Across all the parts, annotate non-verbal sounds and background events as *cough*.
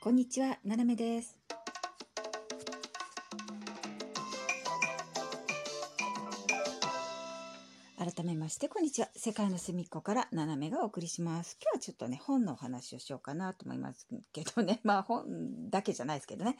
こんにちは、ななめです。改めまして、こんにちは。世界の隅っこからななめがお送りします。今日はちょっとね、本のお話をしようかなと思いますけどね。*laughs* まあ本だけじゃないですけどね。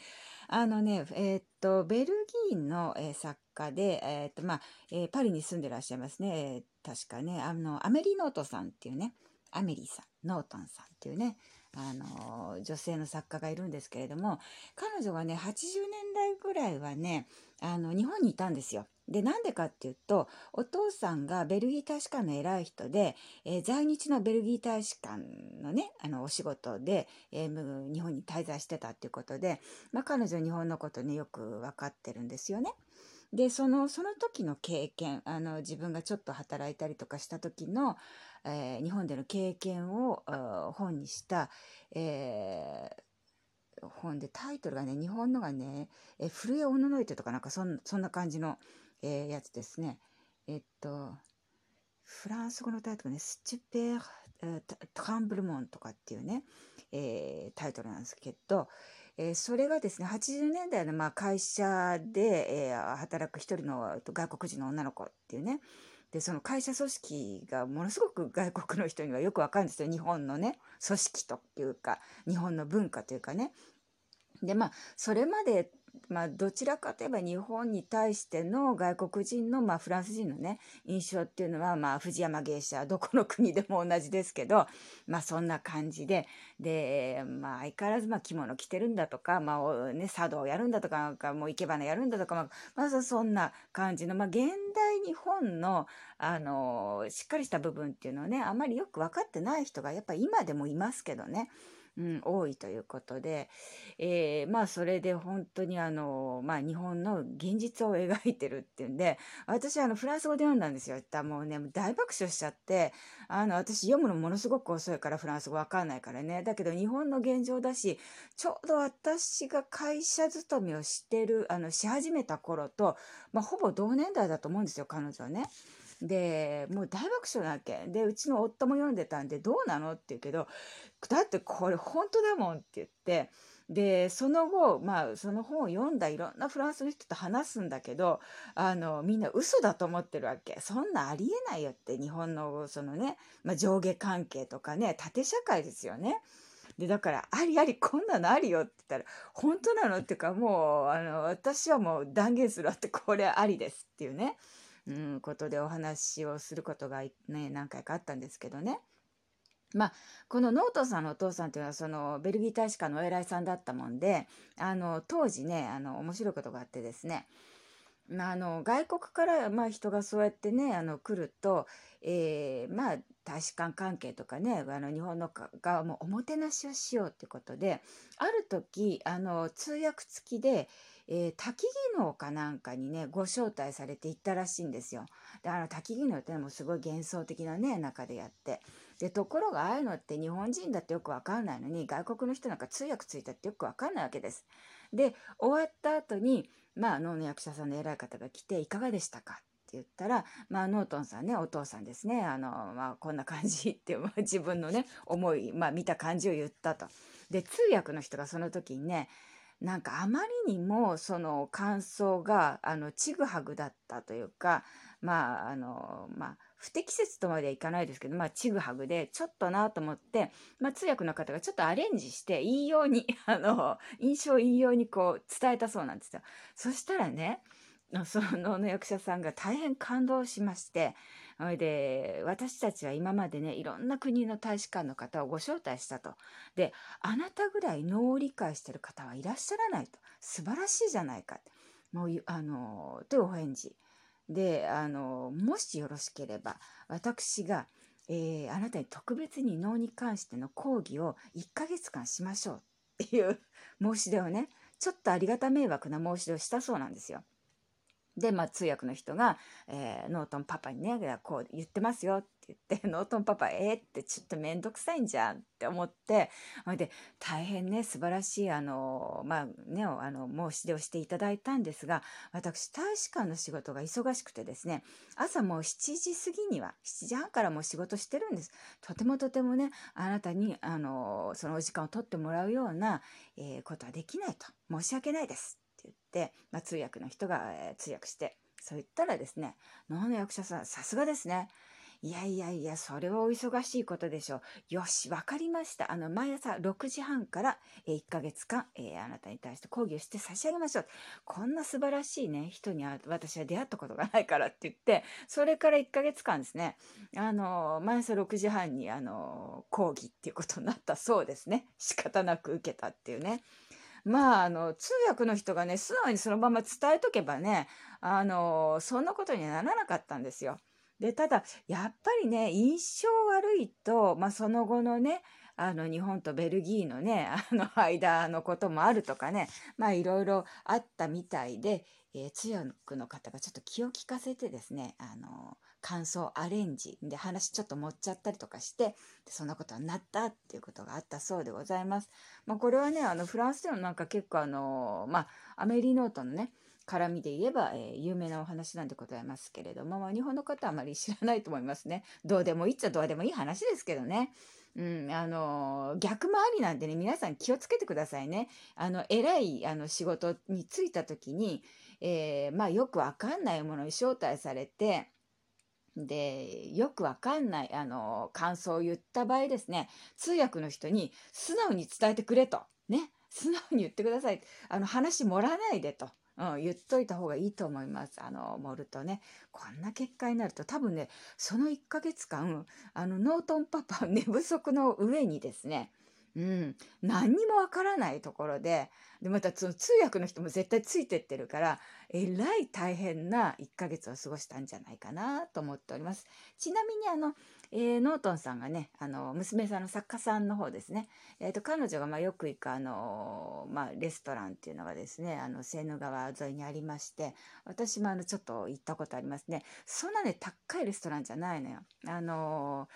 あのね、えーっと、ベルギーの、えー作家で、えーっと、まあ、えーパリに住んでらっしゃいますね。えー確かね、あの、アメリノートさんっていうね、アメリさん、ノートンさんっていうね、あの女性の作家がいるんですけれども彼女がね80年代ぐらいはねあの日本にいたんですよ。でなんでかっていうとお父さんがベルギー大使館の偉い人で、えー在日のベルギー大使館のねあのお仕事で、えー日本に滞在してたっていうことで、まあ、彼女日本のことねよく分かってるんですよね。でそのその時の経験あの自分がちょっと働いたりとかした時の、えー日本での経験を本にした、えー本でタイトルがね日本のがね「えー震えおののいて」とかなんかそんそんな感じの、えーやつですね。えっとフランス語のタイトルね「スチュペー・えートランブルモン」とかっていうね、えータイトルなんですけど、えーそれがですね80年代のまあ会社で、えー働く一人の外国人の女の子っていうねでその会社組織がものすごく外国の人にはよくわかるんですよ日本のね組織というか日本の文化というかね。でまあそれまで、まあ、どちらかといえば日本に対しての外国人の、まあ、フランス人のね印象っていうのは、まあ、藤山芸者どこの国でも同じですけど、まあ、そんな感じでで、まあ、相変わらず、まあ、着物着てるんだとか、まあね、茶道をやるんだとかなんかもう生け花やるんだとか、まあまあ、そんな感じの、まあ、現代日本のあのしっかりした部分っていうのをねあまりよく分かってない人がやっぱ今でもいますけどね。うん、多いということで、えーまあそれで本当にあの、まあ、日本の現実を描いてるっていうんで私あのフランス語で読んだんですよ。っもうね大爆笑しちゃってあの私読むのものすごく遅いからフランス語わかんないからねだけど日本の現状だしちょうど私が会社勤めをしてるあのし始めた頃と、まあ、ほぼ同年代だと思うんですよ彼女はね。でもう大爆笑なわけでうちの夫も読んでたんで「どうなの?」って言うけど「だってこれ本当だもん」って言ってでその後まあその本を読んだいろんなフランスの人と話すんだけどあのみんな嘘だと思ってるわけそんなありえないよって日本のそのね、まあ、上下関係とかね縦社会ですよね。でだから「ありありこんなのありよ」って言ったら「本当なの?」っていうかもうあの私はもう断言するわってこれありですっていうね、うん、ことでお話をすることが、ね、何回かあったんですけどね。まあ、このノートさんのお父さんというのはそのベルギー大使館のお偉いさんだったもんであの当時ねあの面白いことがあってですねまあ、あの外国から、まあ、人がそうやってねあの来ると、えーまあ、大使館関係とかねあの日本の側もおもてなしをしようってことである時あの通訳付きで、えー滝技能かなんかにねご招待されて行ったらしいんですよ。であの滝技能ってのもすごい幻想的なね中でやって。でところがああいうのって日本人だってよくわかんないのに外国の人なんか通訳ついたってよくわかんないわけです。で終わった後にまあ能の役者さんの偉い方が来て「いかがでしたか?」って言ったら、まあ、ノートンさんねお父さんですねあの、まあ、こんな感じって、まあ、自分のね思い、まあ、見た感じを言ったと。で通訳の人がその時にねなんかあまりにもその感想があのちぐはぐだったというかまああのまあ不適切とまではいかないですけど、まあ、ちぐはぐでちょっとなと思って、まあ、通訳の方がちょっとアレンジしていいように *laughs* あの印象いいようにこう伝えたそうなんですよ。そしたらねそのの役者さんが大変感動しましてそれで私たちは今までねいろんな国の大使館の方をご招待したと。であなたぐらい能を理解してる方はいらっしゃらないと素晴らしいじゃないかもうあのというお返事であのもしよろしければ私が、えーあなたに特別に能に関しての講義を1ヶ月間しましょうっていう申し出をねちょっとありがた迷惑な申し出をしたそうなんですよ。で、まあ、通訳の人が、えー、ノートンパパにね、こう言ってますよって言って、*laughs* ノートンパパ、えー、ってちょっとめんどくさいんじゃんって思って、ほいで、大変ね、素晴らしい、あの、まあ、ね、あの、申し出をしていただいたんですが、私、大使館の仕事が忙しくてですね、朝もう7時過ぎには、7時半からもう仕事してるんです。とてもとてもね、あなたに、あの、そのお時間を取ってもらうような、えー、ことはできないと。申し訳ないです。て、まあ、通訳の人が、えー、通訳して、そう言ったらですね、能の役者さん、さすがですね。いやいやいや、それはお忙しいことでしょう。よし、わかりました。あの、毎朝6時半から、え1ヶ月間、えー、あなたに対して講義をして差し上げましょう。こんな素晴らしいね、人に私は出会ったことがないからって言って、それから1ヶ月間ですね、あの、毎朝6時半に、あの、講義っていうことになったそうですね。仕方なく受けたっていうね。まあ、あの、通訳の人がね、素直にそのまま伝えとけばね、あの、そんなことにはならなかったんですよ。で、ただ、やっぱりね、印象悪いと、まあ、その後のね、あの、日本とベルギーのね、あの、間のこともあるとかね、まあ、いろいろあったみたいで、えー、通訳の方がちょっと気を利かせてですね、あの、感想アレンジで話ちょっと持っちゃったりとかしてそんなことになったっていうことがあったそうでございます。まあ、これはねあのフランスでもなんか結構あのまあアメリノートのね絡みで言えば、えー、有名なお話なんでございますけれども、まあ、日本の方はあまり知らないと思いますね。どうでもいいっちゃどうでもいい話ですけどね。うん、あの逆もありなんでね皆さん気をつけてくださいね。あの偉いあの仕事に就いた時に、えー、まあ、よくわかんないものに招待されてで、よくわかんない、あの、感想を言った場合ですね、通訳の人に素直に伝えてくれと。ね。素直に言ってください。あの、話盛らわないでと。うん、言っといた方がいいと思います。あの、盛るとね。こんな結果になると多分ね、その1ヶ月間、あの、ノートンパパ寝不足の上にですね、うん、何にもわからないところで、で、またその通訳の人も絶対ついてってるから、えらい大変な1ヶ月を過ごしたんじゃないかなと思っております。ちなみにあの、えー、ノートンさんがね、あの、娘さんの作家さんの方ですね。え、ー、と、彼女がまあよく行くあの、まあ、レストランっていうのがですね、あの、セーヌ川沿いにありまして、私もあの、ちょっと行ったことありますね。そんなね、高いレストランじゃないのよ。あの、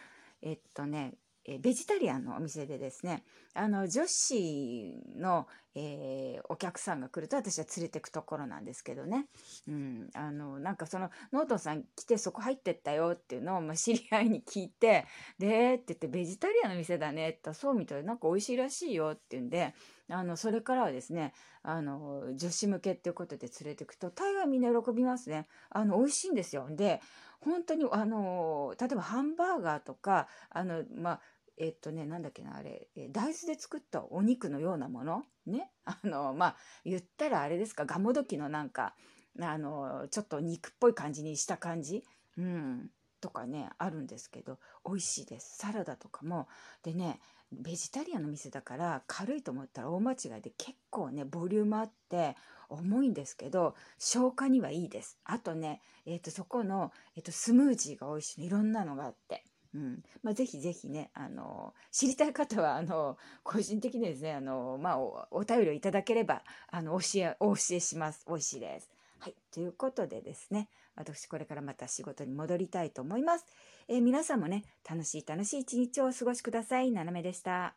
えっとね、えベジタリアンのお店でですね、あの、女子の、えー、お客さんが来ると私は連れてくところなんですけどね。うん。あの、なんかその、ノートンさん来てそこ入ってったよっていうのを、まあ、知り合いに聞いて、で、って言って、ベジタリアンの店だねってそうみたいなんか美味しいらしいよって言うんで、あの、それからはですね、あの、女子向けっていうことで連れてくと、大概みんな喜びますね。あの、美味しいんですよ。で、本当に、あの、例えばハンバーガーとか、あの、まあ、えっとね、なんだっけな、あれ、え大豆で作ったお肉のようなもの？ね？*laughs* あの、まあ、言ったらあれですか、ガモドキのなんか、あの、ちょっと肉っぽい感じにした感じ？うん。とかね、あるんですけど、美味しいです。サラダとかも。でね、ベジタリアンの店だから軽いと思ったら大間違いで結構ね、ボリュームあって重いんですけど、消化にはいいです。あとね、えっ、ー、と、そこの、えっ、ー、と、スムージーが美味しいの。いろんなのがあって。うんまあ、ぜひぜひね、あの、知りたい方は、あの、個人的にですね、あの、まあ、お、お便りをいただければ、あの、教え、お教えします。美味しいです。はい。ということでですね、私これからまた仕事に戻りたいと思います。えー、皆さんもね、楽しい楽しい一日をお過ごしください。ななめでした。